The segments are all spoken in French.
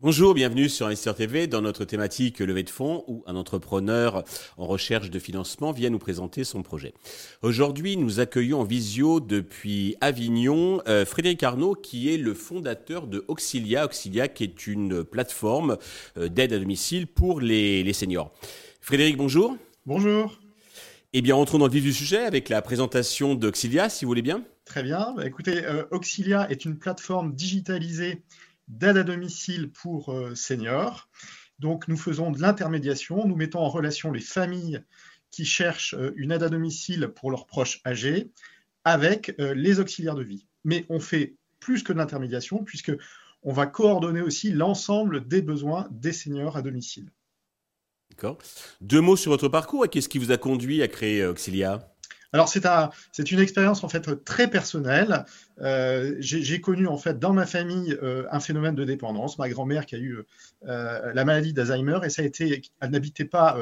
Bonjour, bienvenue sur Investir TV dans notre thématique levée de fonds où un entrepreneur en recherche de financement vient nous présenter son projet. Aujourd'hui, nous accueillons en visio depuis Avignon euh, Frédéric Arnaud qui est le fondateur de Auxilia, Auxilia qui est une plateforme euh, d'aide à domicile pour les, les seniors. Frédéric, bonjour. Bonjour. Eh bien, entrons dans le vif du sujet avec la présentation d'Auxilia, si vous voulez bien. Très bien. Bah, écoutez, euh, Auxilia est une plateforme digitalisée d'aide à domicile pour euh, seniors. Donc, nous faisons de l'intermédiation, nous mettons en relation les familles qui cherchent euh, une aide à domicile pour leurs proches âgés avec euh, les auxiliaires de vie. Mais on fait plus que de l'intermédiation puisque on va coordonner aussi l'ensemble des besoins des seniors à domicile. Deux mots sur votre parcours. Qu'est-ce qui vous a conduit à créer Auxilia alors c'est un, c'est une expérience en fait très personnelle. Euh, j'ai connu en fait dans ma famille euh, un phénomène de dépendance. Ma grand-mère qui a eu euh, la maladie d'Alzheimer et ça a été, elle n'habitait pas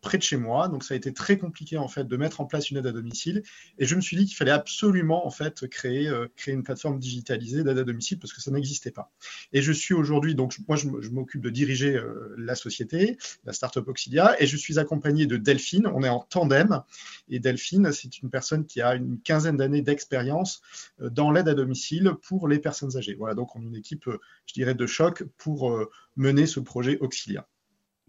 près de chez moi, donc ça a été très compliqué en fait de mettre en place une aide à domicile. Et je me suis dit qu'il fallait absolument en fait créer, euh, créer une plateforme digitalisée d'aide à domicile parce que ça n'existait pas. Et je suis aujourd'hui donc moi je, m'occupe de diriger euh, la société, la startup Auxilia, et je suis accompagné de Delphine. On est en tandem et Delphine c'est une personne qui a une quinzaine d'années d'expérience euh, dans l'aide à domicile pour les personnes âgées. Voilà donc on est une équipe je dirais de choc pour mener ce projet Auxilia.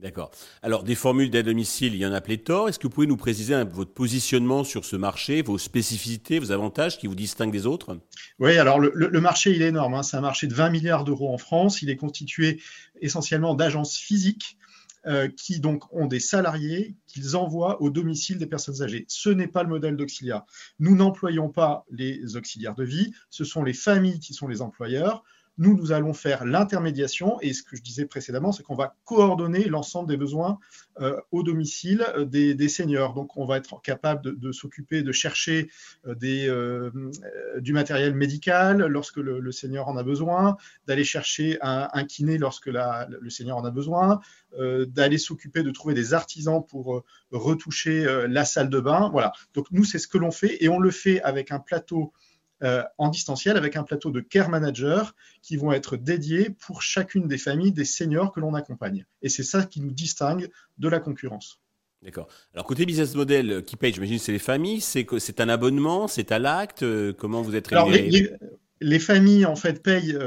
D'accord. Alors, des formules d'aide à domicile, il y en a pléthore. Est-ce que vous pouvez nous préciser votre positionnement sur ce marché, vos spécificités, vos avantages qui vous distinguent des autres? Oui, alors le, marché, il est énorme. Hein. C'est un marché de 20 milliards d'euros en France. Il est constitué essentiellement d'agences physiques euh, qui donc ont des salariés qu'ils envoient au domicile des personnes âgées. Ce n'est pas le modèle d'Auxilia. Nous n'employons pas les auxiliaires de vie, ce sont les familles qui sont les employeurs. Nous, nous allons faire l'intermédiation et ce que je disais précédemment, c'est qu'on va coordonner l'ensemble des besoins euh, au domicile euh, des, seniors. Donc, on va être capable de, s'occuper, de chercher euh, des, du matériel médical lorsque le, senior en a besoin, d'aller chercher un, kiné lorsque le senior en a besoin, d'aller s'occuper de trouver des artisans pour retoucher la salle de bain. Voilà. Donc, nous, c'est ce que l'on fait et on le fait avec un plateau euh, en distanciel avec un plateau de care manager qui vont être dédiés pour chacune des familles des seniors que l'on accompagne. Et c'est ça qui nous distingue de la concurrence. D'accord. Alors côté business model, euh, qui paye, j'imagine, c'est les familles. C'est c'est un abonnement, c'est à l'acte. Euh, comment vous êtes rémunéré les, familles en fait payent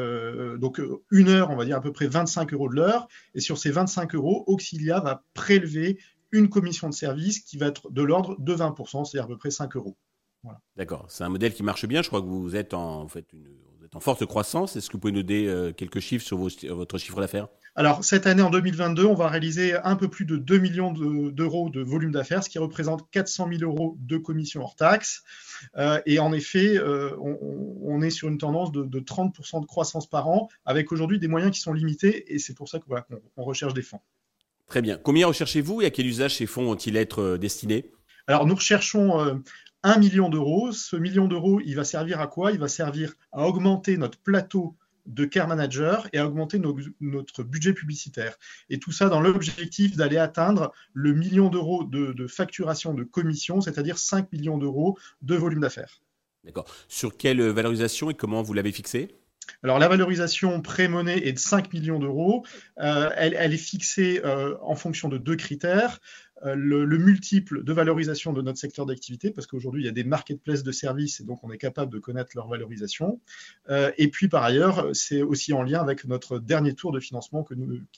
donc une heure, on va dire à peu près 25 euros de l'heure, et sur ces 25 euros, Auxilia va prélever une commission de service qui va être de l'ordre de 20%, c'est-à-dire à peu près 5 euros. D'accord. C'est un modèle qui marche bien. Je crois que vous êtes en, fait, en forte croissance. Est-ce que vous pouvez nous donner euh, quelques chiffres sur votre chiffre d'affaires? Alors, cette année, en 2022, on va réaliser un peu plus de 2 millions d'euros de, volume d'affaires, ce qui représente 400 000 euros de commission hors taxe. Euh, et en effet, euh, on, est sur une tendance de, 30% de croissance par an, avec aujourd'hui des moyens qui sont limités. Et c'est pour ça qu'on recherche des fonds. Très bien. Combien recherchez-vous et à quel usage ces fonds vont-ils être destinés? Alors nous recherchons 1 million d'euros. Ce million d'euros, il va servir à quoi? Il va servir à augmenter notre plateau de care manager et à augmenter notre budget publicitaire. Et tout ça dans l'objectif d'aller atteindre le million d'euros de, facturation de commission, c'est-à-dire 5 millions d'euros de volume d'affaires. D'accord. Sur quelle valorisation et comment vous l'avez fixé? Alors la valorisation pré-monnaie est de 5 millions d'euros. Euh, elle, est fixée euh, en fonction de deux critères. Euh, le, multiple de valorisation de notre secteur d'activité, parce qu'aujourd'hui, il y a des marketplaces de services et donc on est capable de connaître leur valorisation. Et puis, par ailleurs, c'est aussi en lien avec notre dernier tour de financement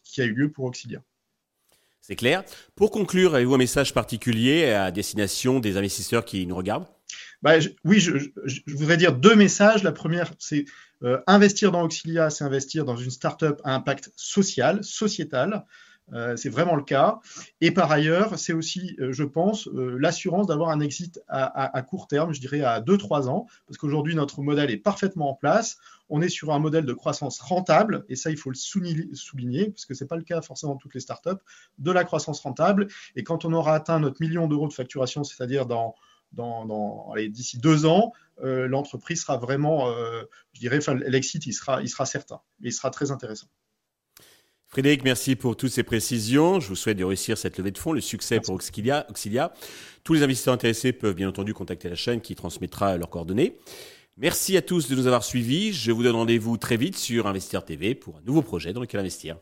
qui a eu lieu pour Auxilia. C'est clair. Pour conclure, avez-vous un message particulier à destination des investisseurs qui nous regardent? Bah, Oui, je, voudrais dire deux messages. La première, c'est euh, investir dans Auxilia, c'est investir dans une startup à impact social, sociétal. Euh, c'est vraiment le cas. Et par ailleurs, c'est aussi, euh, je pense, l'assurance d'avoir un exit à, court terme, je dirais à 2-3 ans, parce qu'aujourd'hui, notre modèle est parfaitement en place. On est sur un modèle de croissance rentable, et ça, il faut le souligner, parce que ce n'est pas le cas forcément de toutes les startups, de la croissance rentable. Et quand on aura atteint notre million d'euros de facturation, c'est-à-dire dans, dans, d'ici deux ans, l'entreprise sera vraiment, je dirais, l'exit, il sera, il sera certain, et il sera très intéressant. Frédéric, merci pour toutes ces précisions. Je vous souhaite de réussir cette levée de fonds, le succès pour Auxilia, Auxilia. Tous les investisseurs intéressés peuvent bien entendu contacter la chaîne qui transmettra leurs coordonnées. Merci à tous de nous avoir suivis. Je vous donne rendez-vous très vite sur Investir TV pour un nouveau projet dans lequel investir.